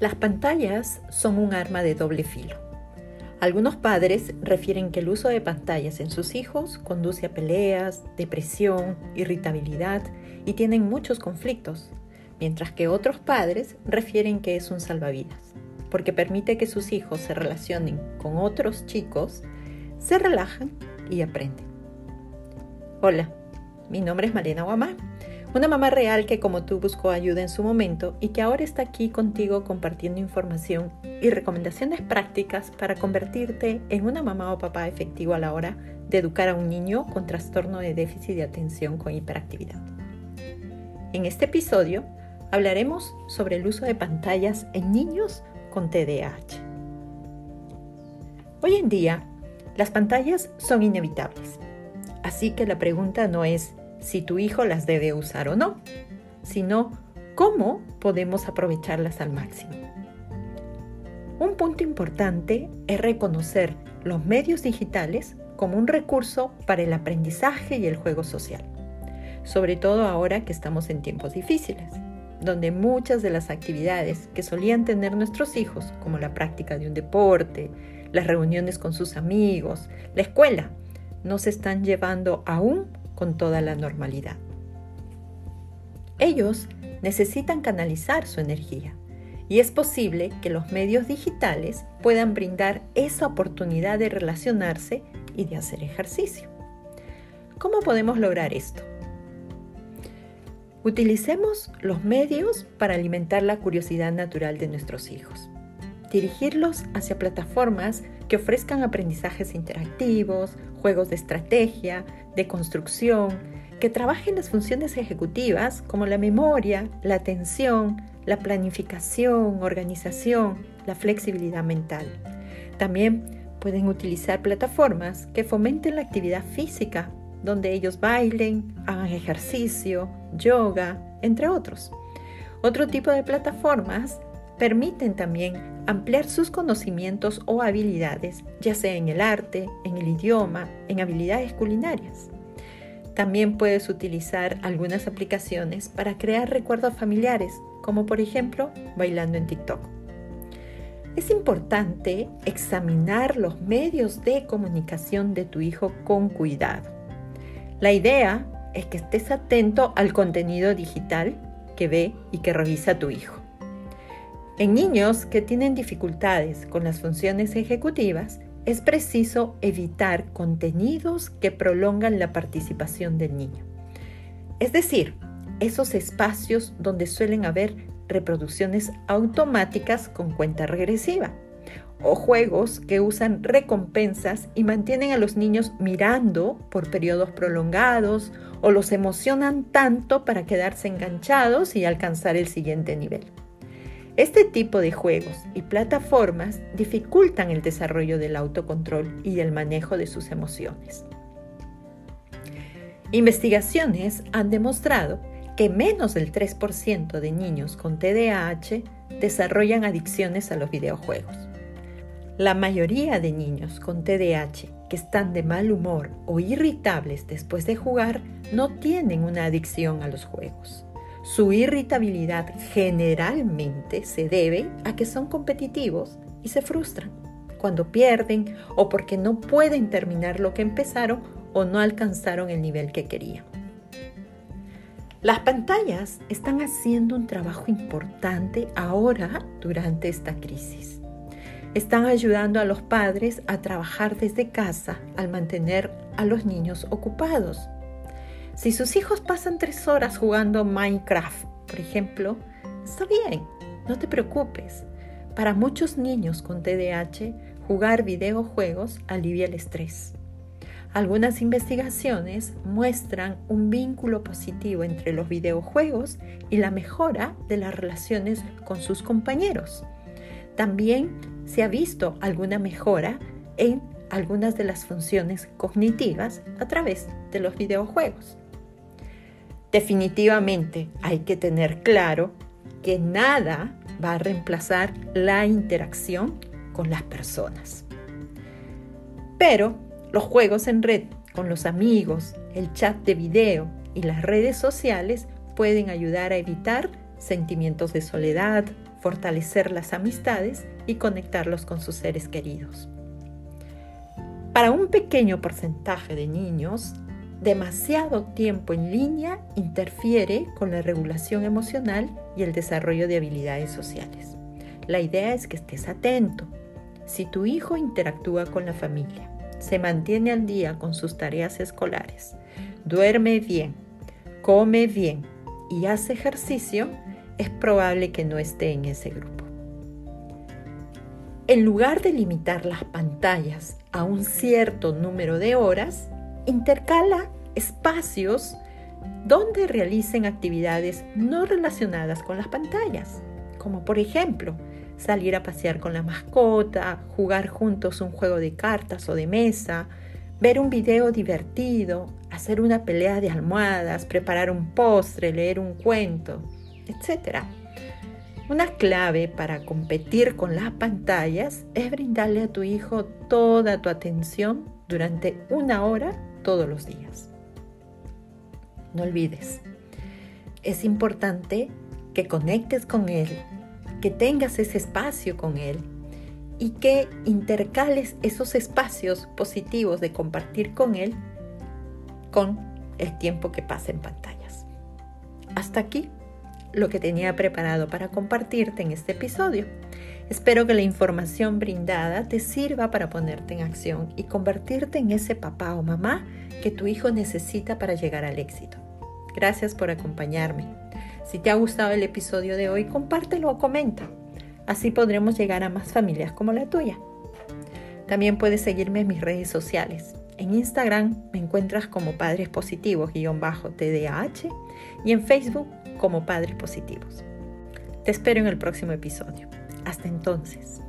Las pantallas son un arma de doble filo. Algunos padres refieren que el uso de pantallas en sus hijos conduce a peleas, depresión, irritabilidad y tienen muchos conflictos, mientras que otros padres refieren que es un salvavidas, porque permite que sus hijos se relacionen con otros chicos, se relajan y aprenden. Hola, mi nombre es Malena Guamá una mamá real que como tú buscó ayuda en su momento y que ahora está aquí contigo compartiendo información y recomendaciones prácticas para convertirte en una mamá o papá efectivo a la hora de educar a un niño con trastorno de déficit de atención con hiperactividad. En este episodio hablaremos sobre el uso de pantallas en niños con TDAH. Hoy en día, las pantallas son inevitables, así que la pregunta no es si tu hijo las debe usar o no, sino cómo podemos aprovecharlas al máximo. Un punto importante es reconocer los medios digitales como un recurso para el aprendizaje y el juego social, sobre todo ahora que estamos en tiempos difíciles, donde muchas de las actividades que solían tener nuestros hijos, como la práctica de un deporte, las reuniones con sus amigos, la escuela, no se están llevando aún con toda la normalidad. Ellos necesitan canalizar su energía y es posible que los medios digitales puedan brindar esa oportunidad de relacionarse y de hacer ejercicio. ¿Cómo podemos lograr esto? Utilicemos los medios para alimentar la curiosidad natural de nuestros hijos. Dirigirlos hacia plataformas que ofrezcan aprendizajes interactivos, juegos de estrategia, de construcción, que trabajen las funciones ejecutivas como la memoria, la atención, la planificación, organización, la flexibilidad mental. También pueden utilizar plataformas que fomenten la actividad física, donde ellos bailen, hagan ejercicio, yoga, entre otros. Otro tipo de plataformas permiten también ampliar sus conocimientos o habilidades, ya sea en el arte, en el idioma, en habilidades culinarias. También puedes utilizar algunas aplicaciones para crear recuerdos familiares, como por ejemplo bailando en TikTok. Es importante examinar los medios de comunicación de tu hijo con cuidado. La idea es que estés atento al contenido digital que ve y que revisa tu hijo. En niños que tienen dificultades con las funciones ejecutivas, es preciso evitar contenidos que prolongan la participación del niño. Es decir, esos espacios donde suelen haber reproducciones automáticas con cuenta regresiva o juegos que usan recompensas y mantienen a los niños mirando por periodos prolongados o los emocionan tanto para quedarse enganchados y alcanzar el siguiente nivel. Este tipo de juegos y plataformas dificultan el desarrollo del autocontrol y el manejo de sus emociones. Investigaciones han demostrado que menos del 3% de niños con TDAH desarrollan adicciones a los videojuegos. La mayoría de niños con TDAH que están de mal humor o irritables después de jugar no tienen una adicción a los juegos. Su irritabilidad generalmente se debe a que son competitivos y se frustran cuando pierden o porque no pueden terminar lo que empezaron o no alcanzaron el nivel que querían. Las pantallas están haciendo un trabajo importante ahora durante esta crisis. Están ayudando a los padres a trabajar desde casa al mantener a los niños ocupados si sus hijos pasan tres horas jugando Minecraft, por ejemplo, está bien, no te preocupes. Para muchos niños con TDAH, jugar videojuegos alivia el estrés. Algunas investigaciones muestran un vínculo positivo entre los videojuegos y la mejora de las relaciones con sus compañeros. También se ha visto alguna mejora en algunas de las funciones cognitivas a través de los videojuegos. Definitivamente hay que tener claro que nada va a reemplazar la interacción con las personas. Pero los juegos en red con los amigos, el chat de video y las redes sociales pueden ayudar a evitar sentimientos de soledad, fortalecer las amistades y conectarlos con sus seres queridos. Para un pequeño porcentaje de niños, demasiado tiempo en línea interfiere con la regulación emocional y el desarrollo de habilidades sociales. La idea es que estés atento. Si tu hijo interactúa con la familia, se mantiene al día con sus tareas escolares, duerme bien, come bien y hace ejercicio, es probable que no esté en ese grupo. En lugar de limitar las pantallas a un cierto número de horas, intercala espacios donde realicen actividades no relacionadas con las pantallas, como por ejemplo salir a pasear con la mascota, jugar juntos un juego de cartas o de mesa, ver un video divertido, hacer una pelea de almohadas, preparar un postre, leer un cuento, etc. Una clave para competir con las pantallas es brindarle a tu hijo toda tu atención durante una hora todos los días. No olvides, es importante que conectes con él, que tengas ese espacio con él y que intercales esos espacios positivos de compartir con él con el tiempo que pasa en pantallas. Hasta aquí lo que tenía preparado para compartirte en este episodio. Espero que la información brindada te sirva para ponerte en acción y convertirte en ese papá o mamá que tu hijo necesita para llegar al éxito. Gracias por acompañarme. Si te ha gustado el episodio de hoy, compártelo o comenta. Así podremos llegar a más familias como la tuya. También puedes seguirme en mis redes sociales. En Instagram me encuentras como Padres Positivos-TDAH y en Facebook como Padres Positivos. Te espero en el próximo episodio. Hasta entonces.